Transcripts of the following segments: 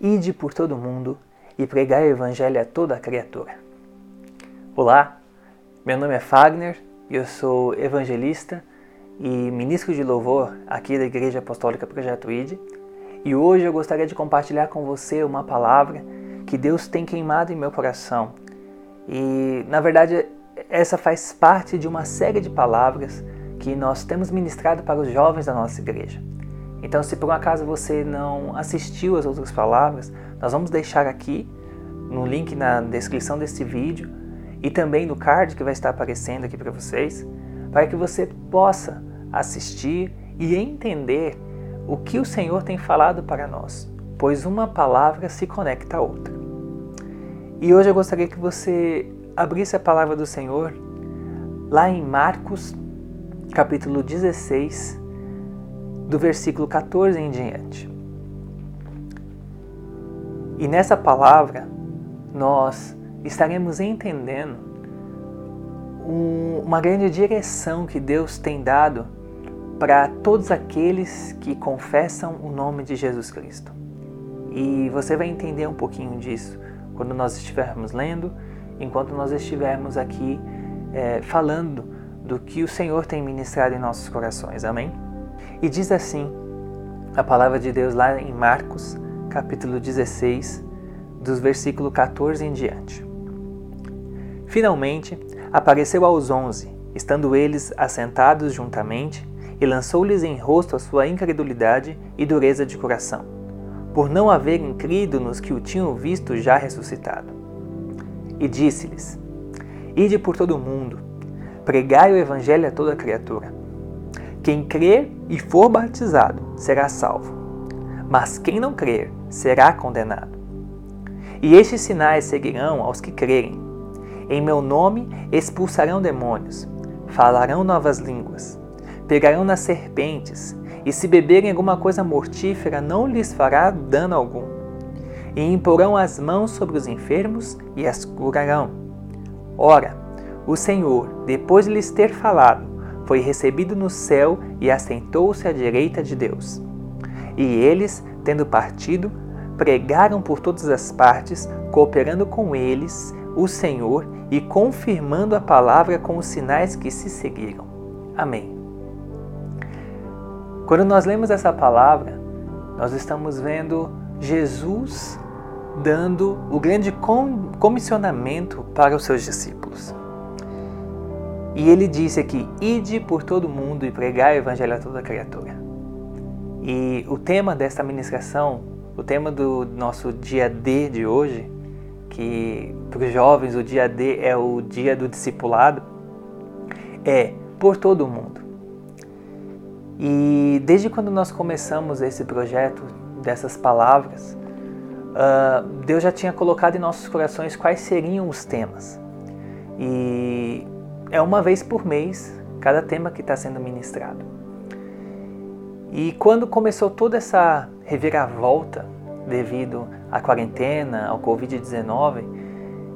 Ide por todo o mundo e pregai o Evangelho a toda a criatura. Olá, meu nome é Fagner eu sou evangelista e ministro de louvor aqui da Igreja Apostólica Projeto Ide. E hoje eu gostaria de compartilhar com você uma palavra que Deus tem queimado em meu coração. E, na verdade, essa faz parte de uma série de palavras que nós temos ministrado para os jovens da nossa igreja. Então, se por um acaso você não assistiu às outras palavras, nós vamos deixar aqui no link na descrição deste vídeo e também no card que vai estar aparecendo aqui para vocês, para que você possa assistir e entender o que o Senhor tem falado para nós, pois uma palavra se conecta à outra. E hoje eu gostaria que você abrisse a palavra do Senhor lá em Marcos, capítulo 16, do versículo 14 em diante. E nessa palavra nós estaremos entendendo um, uma grande direção que Deus tem dado para todos aqueles que confessam o nome de Jesus Cristo. E você vai entender um pouquinho disso quando nós estivermos lendo, enquanto nós estivermos aqui é, falando do que o Senhor tem ministrado em nossos corações. Amém? E diz assim a palavra de Deus lá em Marcos, capítulo 16, dos versículos 14 em diante. Finalmente, apareceu aos onze, estando eles assentados juntamente, e lançou-lhes em rosto a sua incredulidade e dureza de coração, por não haverem crido nos que o tinham visto já ressuscitado. E disse-lhes: Ide por todo o mundo, pregai o evangelho a toda criatura. Quem crer e for batizado será salvo, mas quem não crer será condenado. E estes sinais seguirão aos que crerem. Em meu nome expulsarão demônios, falarão novas línguas, pegarão nas serpentes, e se beberem alguma coisa mortífera não lhes fará dano algum. E imporão as mãos sobre os enfermos e as curarão. Ora, o Senhor, depois de lhes ter falado, foi recebido no céu e assentou-se à direita de Deus. E eles, tendo partido, pregaram por todas as partes, cooperando com eles, o Senhor, e confirmando a palavra com os sinais que se seguiram. Amém. Quando nós lemos essa palavra, nós estamos vendo Jesus dando o grande comissionamento para os seus discípulos. E ele disse aqui: Ide por todo mundo e pregai o evangelho a toda criatura. E o tema desta ministração, o tema do nosso dia D de hoje, que para os jovens o dia D é o dia do discipulado, é por todo mundo. E desde quando nós começamos esse projeto dessas palavras, uh, Deus já tinha colocado em nossos corações quais seriam os temas. E é uma vez por mês cada tema que está sendo ministrado. E quando começou toda essa reviravolta devido à quarentena, ao Covid-19,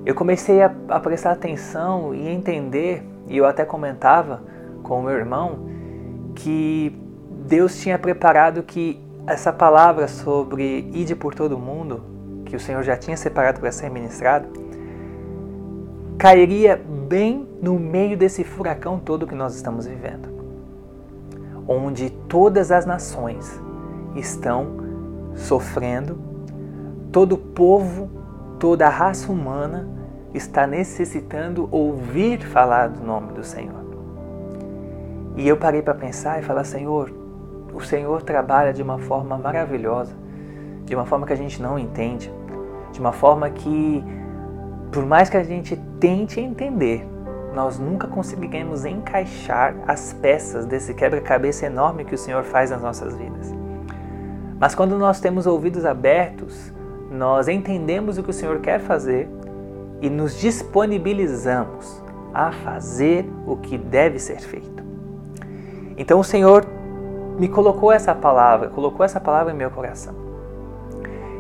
eu comecei a, a, prestar atenção e entender, e eu até comentava com o meu irmão, que Deus tinha preparado que essa palavra sobre ide por todo mundo, que o Senhor já tinha separado para ser ministrado, cairia bem no meio desse furacão todo que nós estamos vivendo, onde todas as nações estão sofrendo, todo povo, toda a raça humana está necessitando ouvir falar do nome do Senhor. E eu parei para pensar e falar: Senhor, o Senhor trabalha de uma forma maravilhosa, de uma forma que a gente não entende, de uma forma que por mais que a gente tente entender, nós nunca conseguiremos encaixar as peças desse quebra-cabeça enorme que o Senhor faz nas nossas vidas. Mas quando nós temos ouvidos abertos, nós entendemos o que o Senhor quer fazer e nos disponibilizamos a fazer o que deve ser feito. Então o Senhor me colocou essa palavra, colocou essa palavra em meu coração.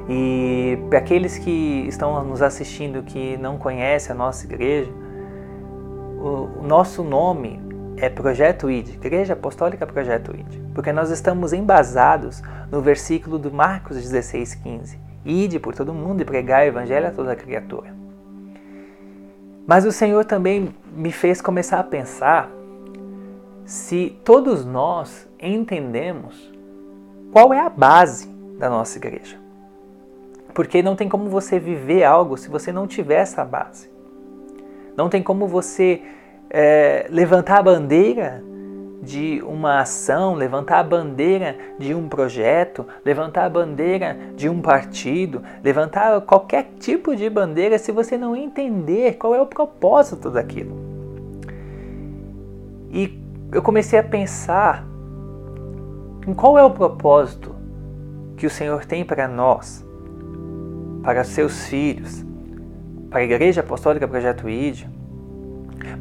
E para aqueles que estão nos assistindo que não conhecem a nossa igreja, o, nosso nome é Projeto ID, Igreja Apostólica Projeto ID, porque nós estamos embasados no versículo do Marcos 16:15, ide por todo mundo e pregar o evangelho a toda criatura. Mas o Senhor também me fez começar a pensar se todos nós entendemos qual é a base da nossa igreja. Porque não tem como você viver algo se você não tiver essa base. Não tem como você é, levantar a bandeira de uma ação, levantar a bandeira de um projeto, levantar a bandeira de um partido, levantar qualquer tipo de bandeira se você não entender qual é o propósito daquilo. E eu comecei a pensar em qual é o propósito que o Senhor tem para nós, para seus filhos, para a Igreja Apostólica Projeto ID.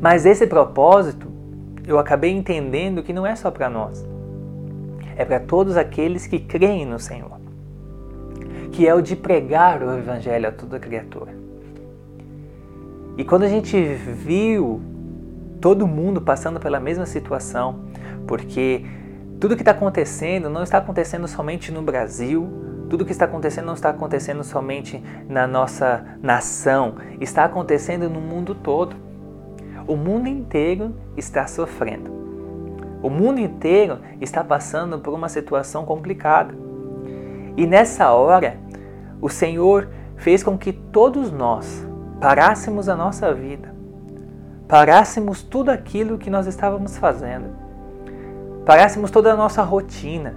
Mas esse propósito eu acabei entendendo que não é só para nós, é para todos aqueles que creem no Senhor, que é o de pregar o Evangelho a toda criatura. E quando a gente viu todo mundo passando pela mesma situação, porque tudo que está acontecendo não está acontecendo somente no Brasil, tudo que está acontecendo não está acontecendo somente na nossa nação, está acontecendo no mundo todo. O mundo inteiro está sofrendo. O mundo inteiro está passando por uma situação complicada. E nessa hora, o Senhor fez com que todos nós parássemos a nossa vida, parássemos tudo aquilo que nós estávamos fazendo, parássemos toda a nossa rotina,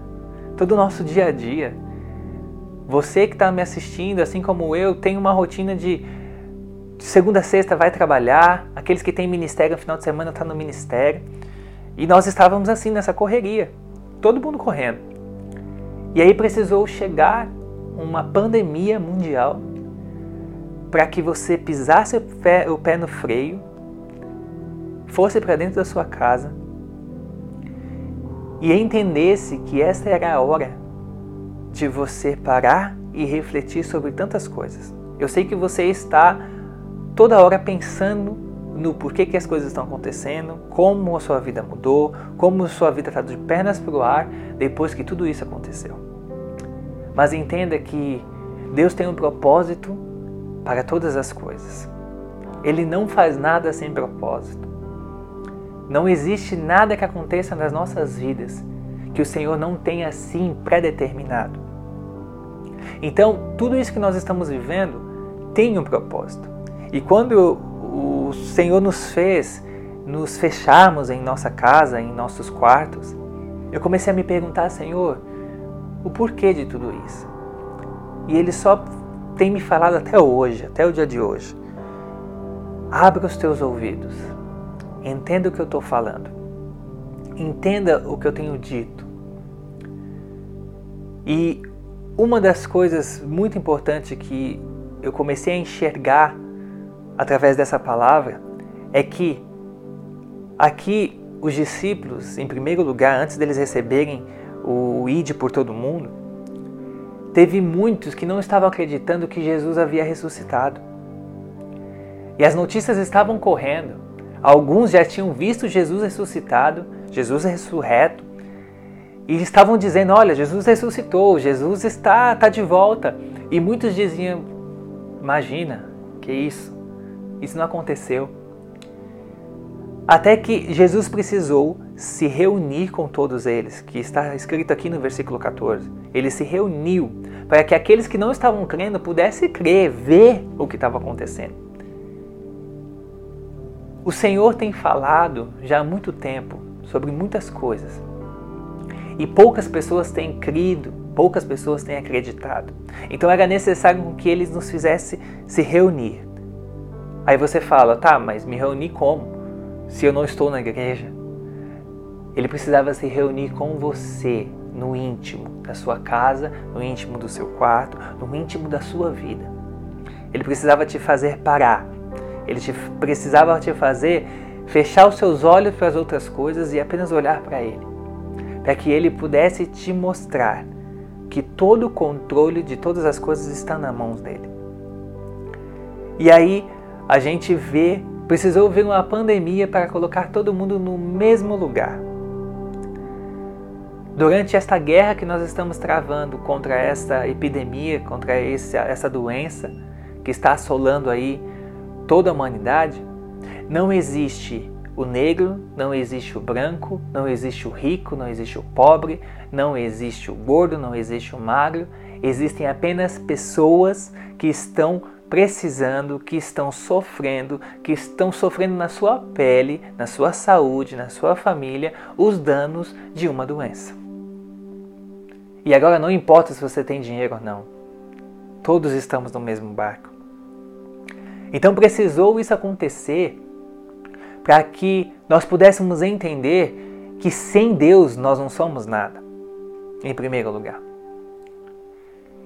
todo o nosso dia a dia. Você que está me assistindo, assim como eu, tem uma rotina de segunda a sexta vai trabalhar, aqueles que têm ministério no final de semana estão tá no ministério. E nós estávamos assim nessa correria, todo mundo correndo. E aí precisou chegar uma pandemia mundial para que você pisasse o pé, o pé no freio, fosse para dentro da sua casa e entendesse que esta era a hora de você parar e refletir sobre tantas coisas. Eu sei que você está toda hora pensando no porquê que as coisas estão acontecendo, como a sua vida mudou, como a sua vida está de pernas para o ar depois que tudo isso aconteceu. Mas entenda que Deus tem um propósito para todas as coisas. Ele não faz nada sem propósito. Não existe nada que aconteça nas nossas vidas que o Senhor não tenha assim predeterminado. Então, tudo isso que nós estamos vivendo tem um propósito. E quando o Senhor nos fez nos fecharmos em nossa casa, em nossos quartos, eu comecei a me perguntar, Senhor, o porquê de tudo isso? E Ele só tem me falado até hoje, até o dia de hoje. Abra os teus ouvidos, entenda o que eu estou falando, entenda o que eu tenho dito. E uma das coisas muito importantes que eu comecei a enxergar através dessa palavra é que aqui os discípulos, em primeiro lugar, antes deles receberem o ide por todo mundo, teve muitos que não estavam acreditando que Jesus havia ressuscitado. E as notícias estavam correndo. Alguns já tinham visto Jesus ressuscitado, Jesus ressurreto, e estavam dizendo: Olha, Jesus ressuscitou, Jesus está, está de volta. E muitos diziam: Imagina, que isso? Isso não aconteceu. Até que Jesus precisou se reunir com todos eles, que está escrito aqui no versículo 14. Ele se reuniu para que aqueles que não estavam crendo pudessem crer, ver o que estava acontecendo. O Senhor tem falado já há muito tempo sobre muitas coisas. E poucas pessoas têm crido, poucas pessoas têm acreditado. Então era necessário que eles nos fizessem se reunir. Aí você fala, tá, mas me reunir como? Se eu não estou na igreja? Ele precisava se reunir com você no íntimo da sua casa, no íntimo do seu quarto, no íntimo da sua vida. Ele precisava te fazer parar. Ele te, precisava te fazer fechar os seus olhos para as outras coisas e apenas olhar para Ele. Para que Ele pudesse te mostrar que todo o controle de todas as coisas está nas mãos dele. E aí a gente vê, precisou vir uma pandemia para colocar todo mundo no mesmo lugar. durante esta guerra que nós estamos travando contra esta epidemia, contra esse, essa doença que está assolando aí toda a humanidade, não existe o negro, não existe o branco, não existe o rico, não existe o pobre, não existe o gordo, não existe o magro, existem apenas pessoas que estão precisando, que estão sofrendo, que estão sofrendo na sua pele, na sua saúde, na sua família, os danos de uma doença. E agora não importa se você tem dinheiro ou não, todos estamos no mesmo barco. Então precisou isso acontecer para que nós pudéssemos entender que sem Deus nós não somos nada, em primeiro lugar.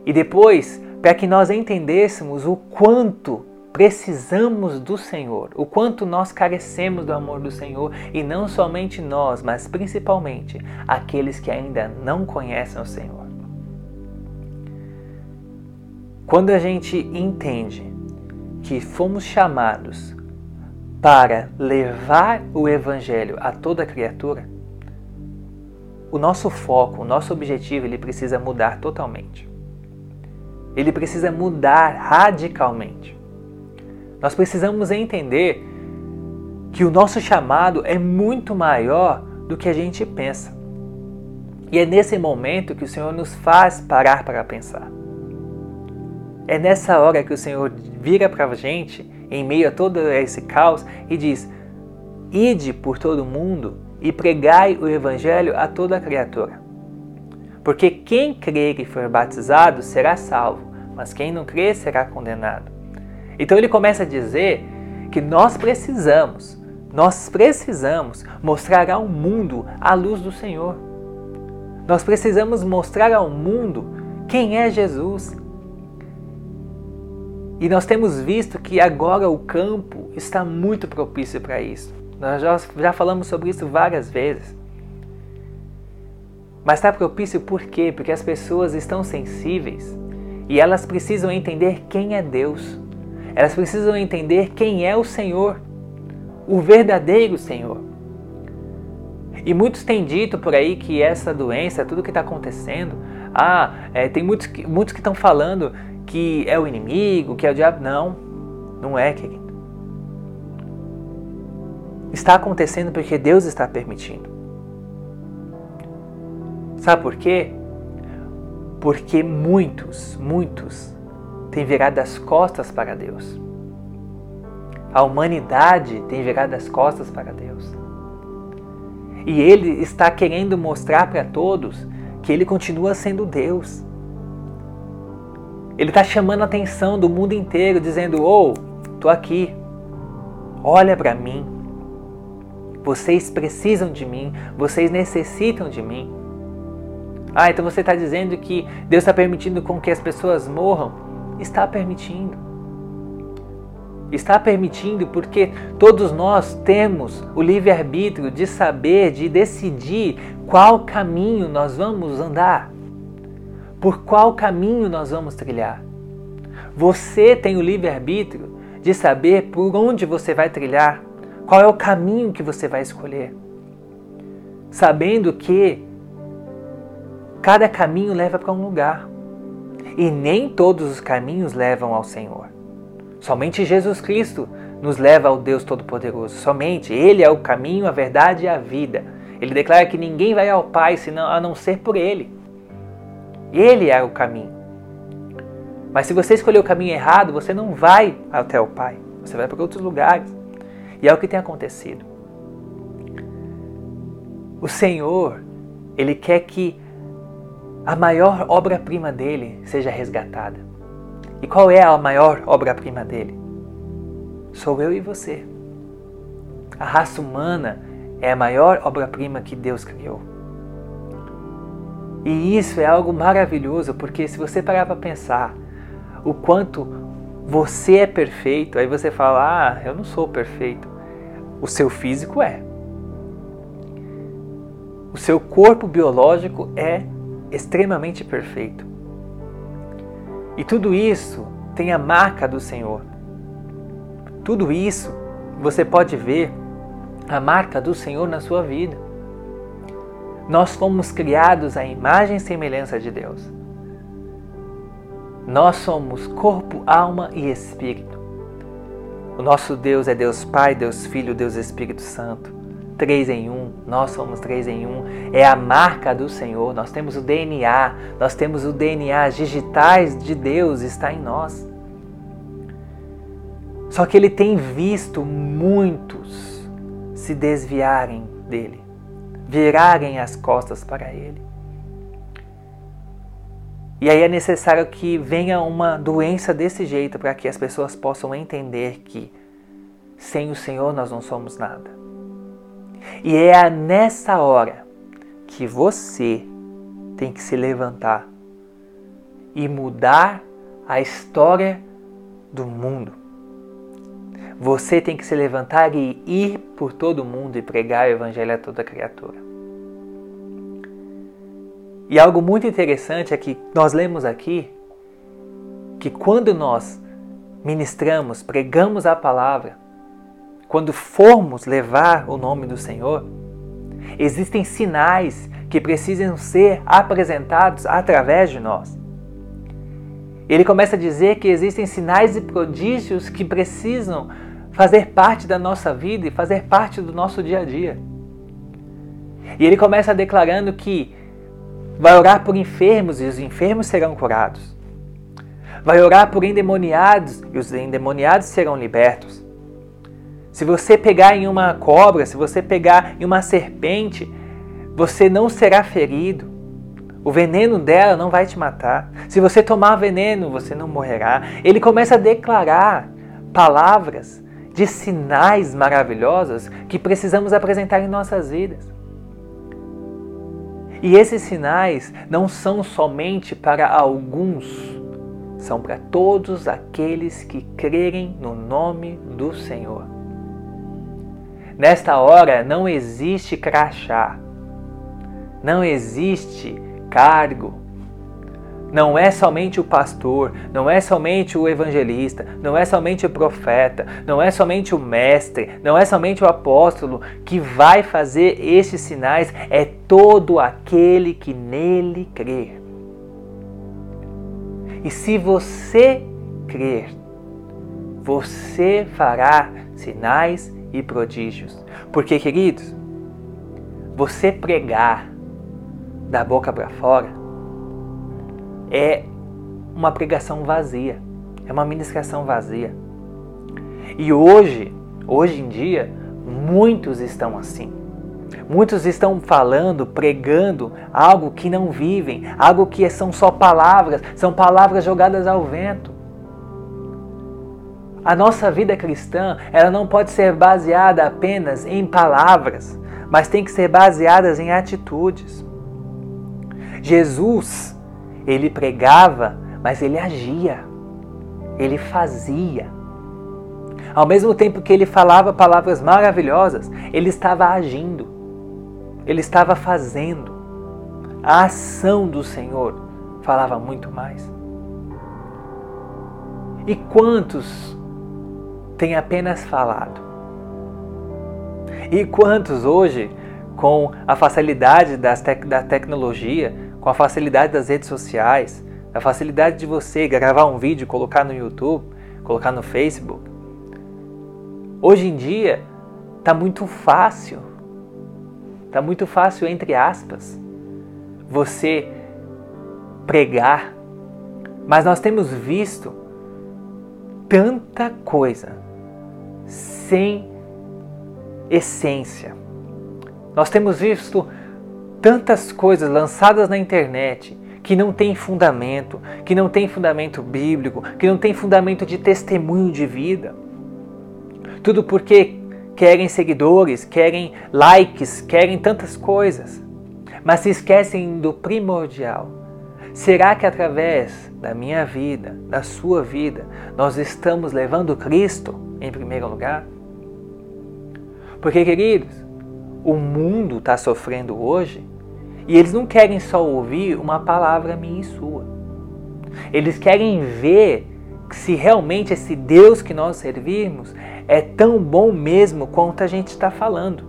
E depois, para que nós entendêssemos o quanto precisamos do Senhor, o quanto nós carecemos do amor do Senhor e não somente nós, mas principalmente aqueles que ainda não conhecem o Senhor. Quando a gente entende que fomos chamados para levar o Evangelho a toda criatura, o nosso foco, o nosso objetivo, ele precisa mudar totalmente. Ele precisa mudar radicalmente. Nós precisamos entender que o nosso chamado é muito maior do que a gente pensa. E é nesse momento que o Senhor nos faz parar para pensar. É nessa hora que o Senhor vira para a gente em meio a todo esse caos e diz: Ide por todo mundo e pregai o evangelho a toda criatura. Porque quem crer e for batizado será salvo, mas quem não crer será condenado. Então ele começa a dizer que nós precisamos, nós precisamos mostrar ao mundo a luz do Senhor. Nós precisamos mostrar ao mundo quem é Jesus, e nós temos visto que agora o campo está muito propício para isso. Nós já, já falamos sobre isso várias vezes. Mas está propício por quê? Porque as pessoas estão sensíveis e elas precisam entender quem é Deus. Elas precisam entender quem é o Senhor, o verdadeiro Senhor. E muitos têm dito por aí que essa doença, tudo que está acontecendo, ah, é, tem muitos, muitos que estão falando que é o inimigo, que é o diabo. Não, não é, querido. Está acontecendo porque Deus está permitindo. Sabe por quê? Porque muitos, muitos têm virado as costas para Deus. A humanidade tem virado as costas para Deus. E Ele está querendo mostrar para todos que Ele continua sendo Deus. Ele está chamando a atenção do mundo inteiro, dizendo: Oh, tô aqui, olha para mim. Vocês precisam de mim, vocês necessitam de mim. Ah, então você está dizendo que Deus está permitindo com que as pessoas morram? Está permitindo. Está permitindo porque todos nós temos o livre-arbítrio de saber, de decidir qual caminho nós vamos andar por qual caminho nós vamos trilhar. Você tem o livre-arbítrio de saber por onde você vai trilhar, qual é o caminho que você vai escolher. Sabendo que cada caminho leva para um lugar e nem todos os caminhos levam ao Senhor. Somente Jesus Cristo nos leva ao Deus Todo-Poderoso. Somente Ele é o caminho, a verdade e a vida. Ele declara que ninguém vai ao Pai senão, a não ser por Ele. Ele é o caminho. Mas se você escolher o caminho errado, você não vai até o Pai. Você vai para outros lugares. E é o que tem acontecido. O Senhor, Ele quer que a maior obra-prima dele seja resgatada. E qual é a maior obra-prima dele? Sou eu e você. A raça humana é a maior obra-prima que Deus criou. E isso é algo maravilhoso, porque se você parar para pensar o quanto você é perfeito, aí você fala: "Ah, eu não sou perfeito". O seu físico é. O seu corpo biológico é extremamente perfeito. E tudo isso tem a marca do Senhor. Tudo isso você pode ver a marca do Senhor na sua vida. Nós fomos criados à imagem e semelhança de Deus. Nós somos corpo, alma e espírito. O nosso Deus é Deus Pai, Deus Filho, Deus Espírito Santo. Três em um, nós somos três em um. É a marca do Senhor. Nós temos o DNA, nós temos o DNA, digitais de Deus está em nós. Só que ele tem visto muitos se desviarem dele virarem as costas para Ele. E aí é necessário que venha uma doença desse jeito para que as pessoas possam entender que sem o Senhor nós não somos nada. E é nessa hora que você tem que se levantar e mudar a história do mundo. Você tem que se levantar e ir por todo mundo e pregar o evangelho a toda criatura. E algo muito interessante é que nós lemos aqui que quando nós ministramos, pregamos a palavra, quando formos levar o nome do Senhor, existem sinais que precisam ser apresentados através de nós. Ele começa a dizer que existem sinais e prodígios que precisam fazer parte da nossa vida e fazer parte do nosso dia a dia. E ele começa declarando que vai orar por enfermos e os enfermos serão curados. Vai orar por endemoniados e os endemoniados serão libertos. Se você pegar em uma cobra, se você pegar em uma serpente, você não será ferido. O veneno dela não vai te matar. Se você tomar veneno, você não morrerá. Ele começa a declarar palavras de sinais maravilhosos que precisamos apresentar em nossas vidas. E esses sinais não são somente para alguns, são para todos aqueles que crerem no nome do Senhor. Nesta hora não existe crachá, não existe cargo, não é somente o pastor, não é somente o evangelista, não é somente o profeta, não é somente o mestre, não é somente o apóstolo que vai fazer estes sinais, é todo aquele que nele crer. E se você crer, você fará sinais e prodígios. Porque, queridos, você pregar da boca para fora é uma pregação vazia, é uma ministração vazia. E hoje, hoje em dia, muitos estão assim. Muitos estão falando, pregando algo que não vivem, algo que são só palavras, são palavras jogadas ao vento. A nossa vida cristã, ela não pode ser baseada apenas em palavras, mas tem que ser baseada em atitudes. Jesus, ele pregava, mas ele agia. Ele fazia. Ao mesmo tempo que ele falava palavras maravilhosas, ele estava agindo. Ele estava fazendo. A ação do Senhor falava muito mais. E quantos têm apenas falado? E quantos hoje, com a facilidade das tec da tecnologia, com a facilidade das redes sociais, a facilidade de você gravar um vídeo, colocar no YouTube, colocar no Facebook. Hoje em dia está muito fácil, está muito fácil entre aspas, você pregar, mas nós temos visto tanta coisa sem essência. Nós temos visto tantas coisas lançadas na internet que não tem fundamento, que não tem fundamento bíblico, que não tem fundamento de testemunho de vida. Tudo porque querem seguidores, querem likes, querem tantas coisas, mas se esquecem do primordial. Será que através da minha vida, da sua vida, nós estamos levando Cristo em primeiro lugar? Porque, queridos, o mundo está sofrendo hoje e eles não querem só ouvir uma palavra minha e sua. Eles querem ver se realmente esse Deus que nós servimos é tão bom mesmo quanto a gente está falando.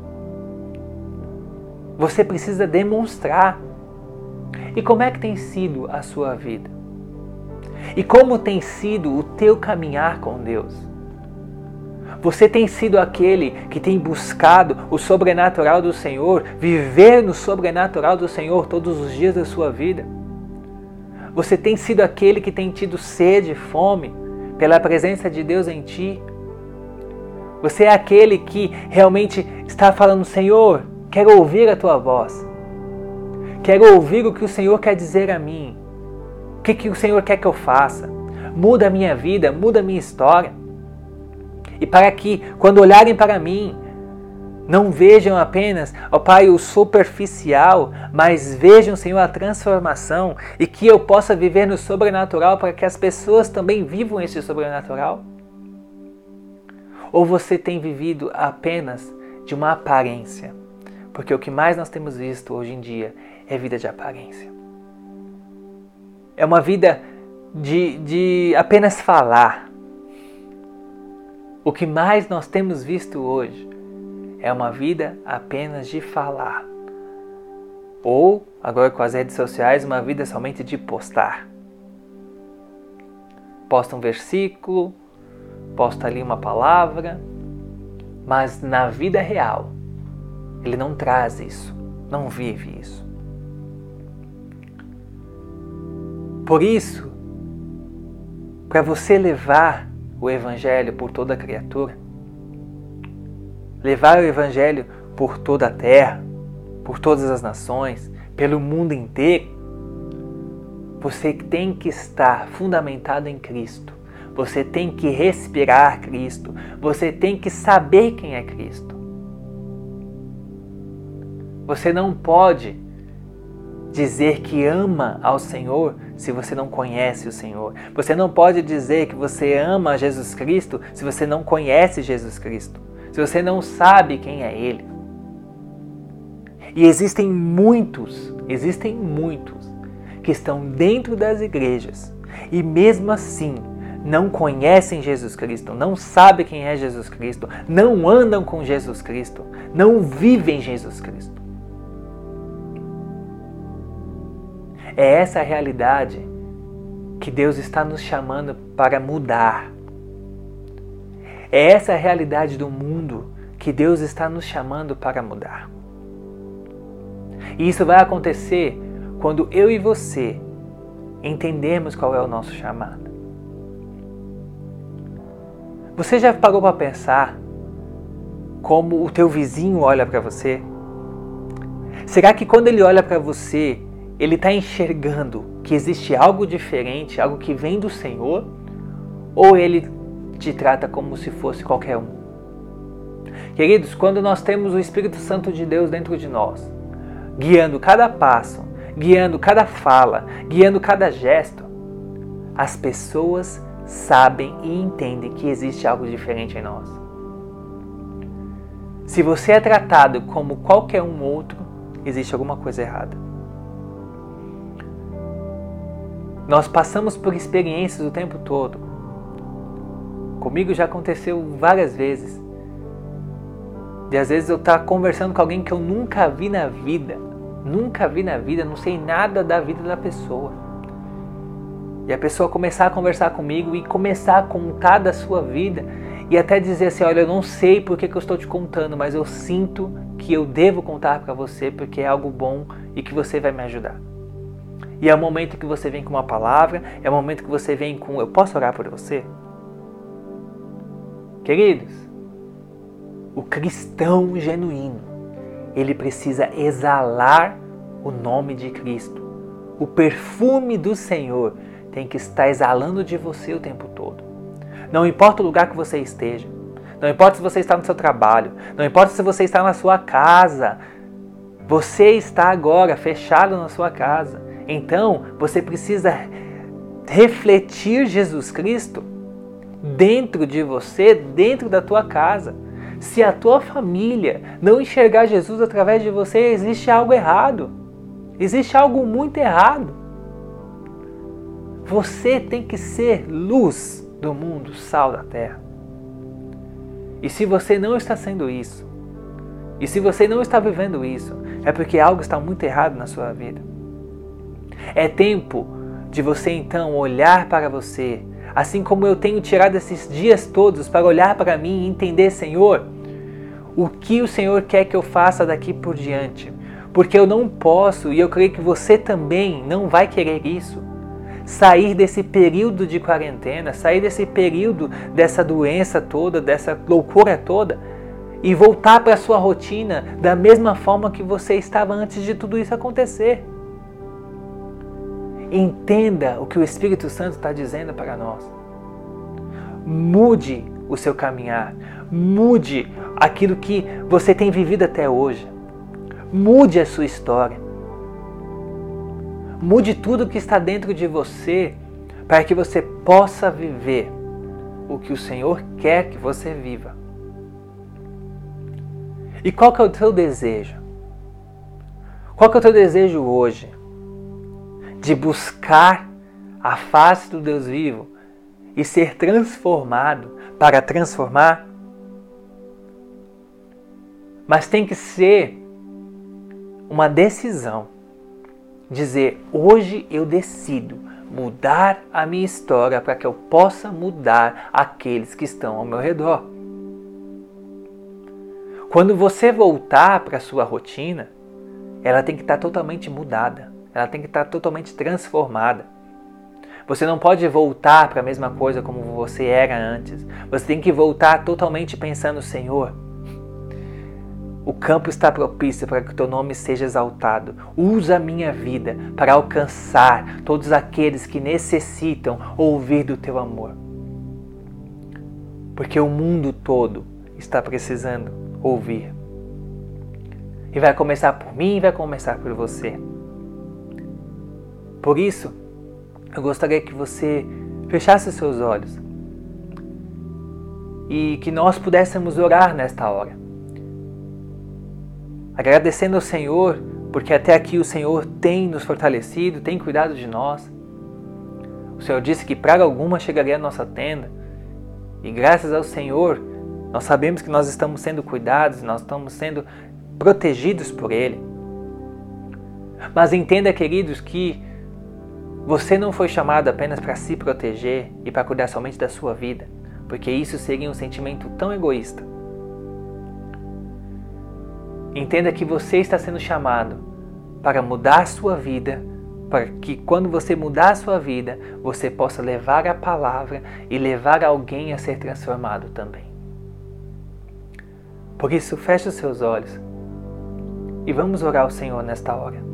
Você precisa demonstrar. E como é que tem sido a sua vida? E como tem sido o teu caminhar com Deus? Você tem sido aquele que tem buscado o sobrenatural do Senhor, viver no sobrenatural do Senhor todos os dias da sua vida? Você tem sido aquele que tem tido sede, fome pela presença de Deus em ti? Você é aquele que realmente está falando, Senhor, quero ouvir a tua voz. Quero ouvir o que o Senhor quer dizer a mim. O que, que o Senhor quer que eu faça? Muda a minha vida, muda a minha história. E para que, quando olharem para mim, não vejam apenas, ó Pai, o superficial, mas vejam, Senhor, a transformação e que eu possa viver no sobrenatural para que as pessoas também vivam esse sobrenatural. Ou você tem vivido apenas de uma aparência? Porque o que mais nós temos visto hoje em dia é vida de aparência. É uma vida de, de apenas falar. O que mais nós temos visto hoje é uma vida apenas de falar. Ou, agora com as redes sociais, uma vida somente de postar. Posta um versículo, posta ali uma palavra, mas na vida real ele não traz isso, não vive isso. Por isso, para você levar o Evangelho por toda criatura, levar o Evangelho por toda a terra, por todas as nações, pelo mundo inteiro, você tem que estar fundamentado em Cristo. Você tem que respirar Cristo. Você tem que saber quem é Cristo. Você não pode dizer que ama ao Senhor se você não conhece o Senhor. Você não pode dizer que você ama Jesus Cristo se você não conhece Jesus Cristo. Se você não sabe quem é Ele. E existem muitos, existem muitos que estão dentro das igrejas e mesmo assim não conhecem Jesus Cristo, não sabem quem é Jesus Cristo, não andam com Jesus Cristo, não vivem Jesus Cristo. É essa a realidade que Deus está nos chamando para mudar. É essa a realidade do mundo que Deus está nos chamando para mudar. E isso vai acontecer quando eu e você entendemos qual é o nosso chamado. Você já parou para pensar como o teu vizinho olha para você? Será que quando ele olha para você, ele está enxergando que existe algo diferente, algo que vem do Senhor? Ou ele te trata como se fosse qualquer um? Queridos, quando nós temos o Espírito Santo de Deus dentro de nós, guiando cada passo, guiando cada fala, guiando cada gesto, as pessoas sabem e entendem que existe algo diferente em nós. Se você é tratado como qualquer um outro, existe alguma coisa errada. Nós passamos por experiências o tempo todo. Comigo já aconteceu várias vezes. De às vezes eu estar tá conversando com alguém que eu nunca vi na vida, nunca vi na vida, não sei nada da vida da pessoa. E a pessoa começar a conversar comigo e começar a contar da sua vida e até dizer assim: Olha, eu não sei por que, que eu estou te contando, mas eu sinto que eu devo contar para você porque é algo bom e que você vai me ajudar. E é o momento que você vem com uma palavra, é o momento que você vem com: Eu posso orar por você? Queridos, o cristão genuíno, ele precisa exalar o nome de Cristo, o perfume do Senhor tem que estar exalando de você o tempo todo. Não importa o lugar que você esteja, não importa se você está no seu trabalho, não importa se você está na sua casa, você está agora fechado na sua casa. Então você precisa refletir Jesus Cristo dentro de você, dentro da tua casa. Se a tua família não enxergar Jesus através de você, existe algo errado. Existe algo muito errado. Você tem que ser luz do mundo, sal da terra. E se você não está sendo isso, E se você não está vivendo isso, é porque algo está muito errado na sua vida. É tempo de você então olhar para você, assim como eu tenho tirado esses dias todos para olhar para mim e entender, Senhor, o que o Senhor quer que eu faça daqui por diante. Porque eu não posso, e eu creio que você também não vai querer isso, sair desse período de quarentena, sair desse período dessa doença toda, dessa loucura toda, e voltar para a sua rotina da mesma forma que você estava antes de tudo isso acontecer. Entenda o que o Espírito Santo está dizendo para nós. Mude o seu caminhar. Mude aquilo que você tem vivido até hoje. Mude a sua história. Mude tudo que está dentro de você para que você possa viver o que o Senhor quer que você viva. E qual que é o teu desejo? Qual que é o teu desejo hoje? De buscar a face do Deus vivo e ser transformado para transformar. Mas tem que ser uma decisão. Dizer, hoje eu decido mudar a minha história para que eu possa mudar aqueles que estão ao meu redor. Quando você voltar para a sua rotina, ela tem que estar totalmente mudada. Ela tem que estar totalmente transformada. Você não pode voltar para a mesma coisa como você era antes. Você tem que voltar totalmente pensando, Senhor, o campo está propício para que o teu nome seja exaltado. Usa a minha vida para alcançar todos aqueles que necessitam ouvir do teu amor. Porque o mundo todo está precisando ouvir. E vai começar por mim e vai começar por você. Por isso, eu gostaria que você fechasse seus olhos e que nós pudéssemos orar nesta hora. Agradecendo ao Senhor, porque até aqui o Senhor tem nos fortalecido, tem cuidado de nós. O Senhor disse que praga alguma chegaria à nossa tenda. E graças ao Senhor, nós sabemos que nós estamos sendo cuidados, nós estamos sendo protegidos por Ele. Mas entenda, queridos, que você não foi chamado apenas para se proteger e para cuidar somente da sua vida, porque isso seria um sentimento tão egoísta. Entenda que você está sendo chamado para mudar a sua vida, para que quando você mudar a sua vida, você possa levar a palavra e levar alguém a ser transformado também. Por isso, feche os seus olhos e vamos orar ao Senhor nesta hora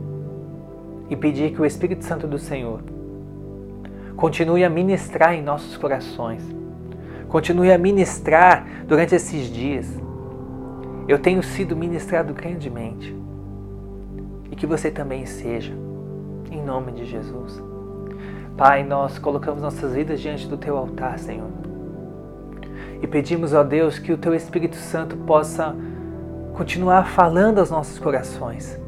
e pedir que o Espírito Santo do Senhor continue a ministrar em nossos corações, continue a ministrar durante esses dias. Eu tenho sido ministrado grandemente e que você também seja, em nome de Jesus. Pai, nós colocamos nossas vidas diante do Teu altar, Senhor. E pedimos, ó Deus, que o Teu Espírito Santo possa continuar falando aos nossos corações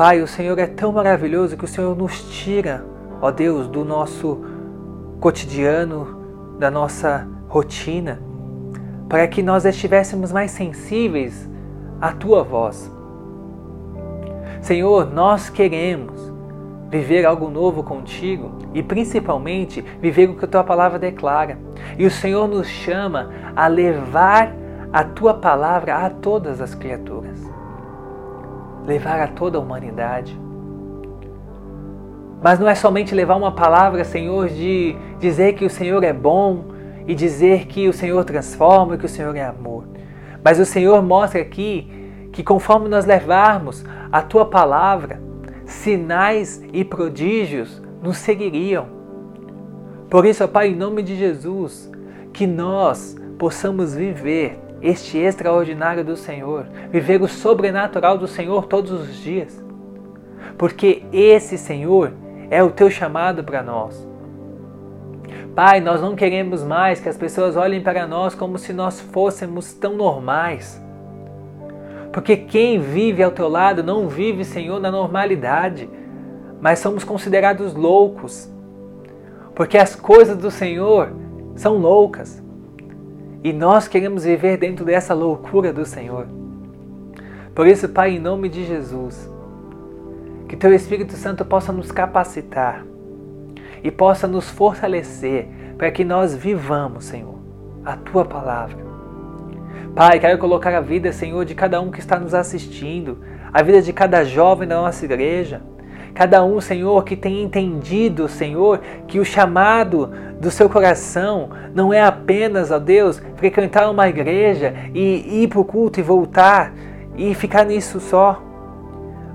Pai, o Senhor é tão maravilhoso que o Senhor nos tira, ó Deus, do nosso cotidiano, da nossa rotina, para que nós estivéssemos mais sensíveis à tua voz. Senhor, nós queremos viver algo novo contigo e principalmente viver o que a tua palavra declara. E o Senhor nos chama a levar a tua palavra a todas as criaturas levar a toda a humanidade. Mas não é somente levar uma palavra, Senhor, de dizer que o Senhor é bom e dizer que o Senhor transforma que o Senhor é amor. Mas o Senhor mostra aqui que conforme nós levarmos a tua palavra, sinais e prodígios nos seguiriam. Por isso, Pai, em nome de Jesus, que nós possamos viver este extraordinário do Senhor, viver o sobrenatural do Senhor todos os dias. Porque esse Senhor é o teu chamado para nós. Pai, nós não queremos mais que as pessoas olhem para nós como se nós fôssemos tão normais. Porque quem vive ao teu lado não vive, Senhor, na normalidade, mas somos considerados loucos. Porque as coisas do Senhor são loucas. E nós queremos viver dentro dessa loucura do Senhor. Por isso, Pai, em nome de Jesus, que Teu Espírito Santo possa nos capacitar e possa nos fortalecer para que nós vivamos, Senhor, a Tua palavra. Pai, quero colocar a vida, Senhor, de cada um que está nos assistindo, a vida de cada jovem da nossa igreja, Cada um, Senhor, que tem entendido, Senhor, que o chamado do seu coração não é apenas, ó Deus, frequentar uma igreja e ir para o culto e voltar e ficar nisso só.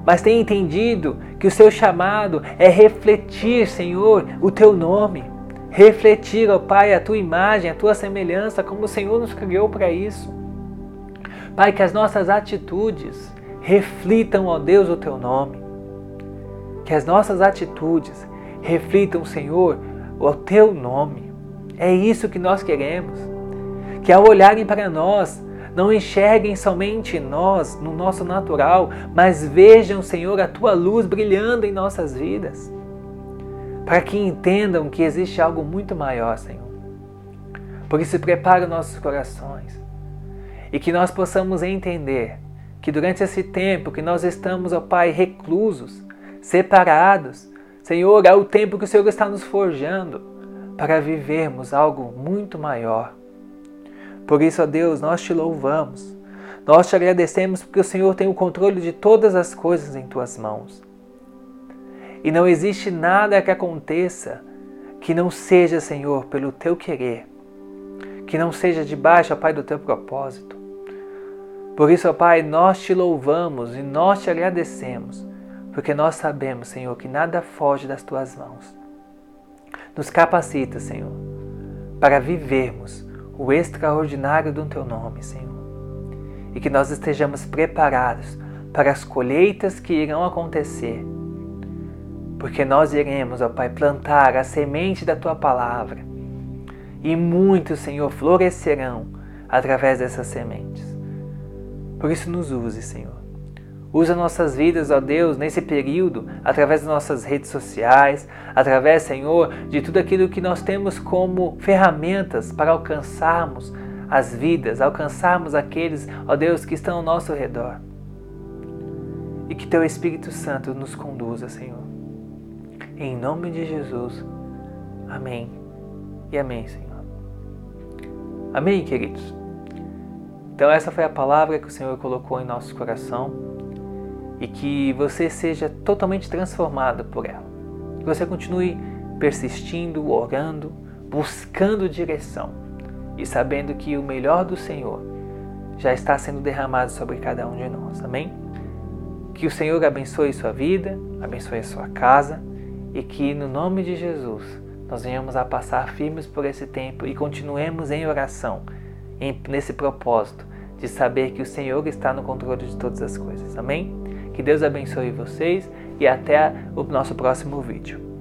Mas tem entendido que o seu chamado é refletir, Senhor, o teu nome. Refletir, ó Pai, a tua imagem, a tua semelhança, como o Senhor nos criou para isso. Pai, que as nossas atitudes reflitam, ó Deus, o teu nome que as nossas atitudes reflitam, Senhor, o teu nome. É isso que nós queremos. Que ao olharem para nós, não enxerguem somente nós, no nosso natural, mas vejam, Senhor, a tua luz brilhando em nossas vidas. Para que entendam que existe algo muito maior, Senhor. Por isso, prepara nossos corações e que nós possamos entender que durante esse tempo que nós estamos, ó Pai, reclusos, separados. Senhor, é o tempo que o Senhor está nos forjando para vivermos algo muito maior. Por isso, ó Deus, nós te louvamos. Nós te agradecemos porque o Senhor tem o controle de todas as coisas em tuas mãos. E não existe nada que aconteça que não seja, Senhor, pelo teu querer, que não seja debaixo, ó Pai, do teu propósito. Por isso, ó Pai, nós te louvamos e nós te agradecemos porque nós sabemos, Senhor, que nada foge das tuas mãos. Nos capacita, Senhor, para vivermos o extraordinário do teu nome, Senhor. E que nós estejamos preparados para as colheitas que irão acontecer. Porque nós iremos, ó Pai, plantar a semente da tua palavra. E muitos, Senhor, florescerão através dessas sementes. Por isso, nos use, Senhor Usa nossas vidas, ó Deus, nesse período, através das nossas redes sociais, através, Senhor, de tudo aquilo que nós temos como ferramentas para alcançarmos as vidas, alcançarmos aqueles, ó Deus, que estão ao nosso redor. E que Teu Espírito Santo nos conduza, Senhor. Em nome de Jesus. Amém. E amém, Senhor. Amém, queridos. Então, essa foi a palavra que o Senhor colocou em nosso coração e que você seja totalmente transformado por ela. Que você continue persistindo, orando, buscando direção e sabendo que o melhor do Senhor já está sendo derramado sobre cada um de nós. Amém? Que o Senhor abençoe sua vida, abençoe sua casa e que no nome de Jesus nós venhamos a passar firmes por esse tempo e continuemos em oração nesse propósito de saber que o Senhor está no controle de todas as coisas. Amém? Que Deus abençoe vocês e até o nosso próximo vídeo.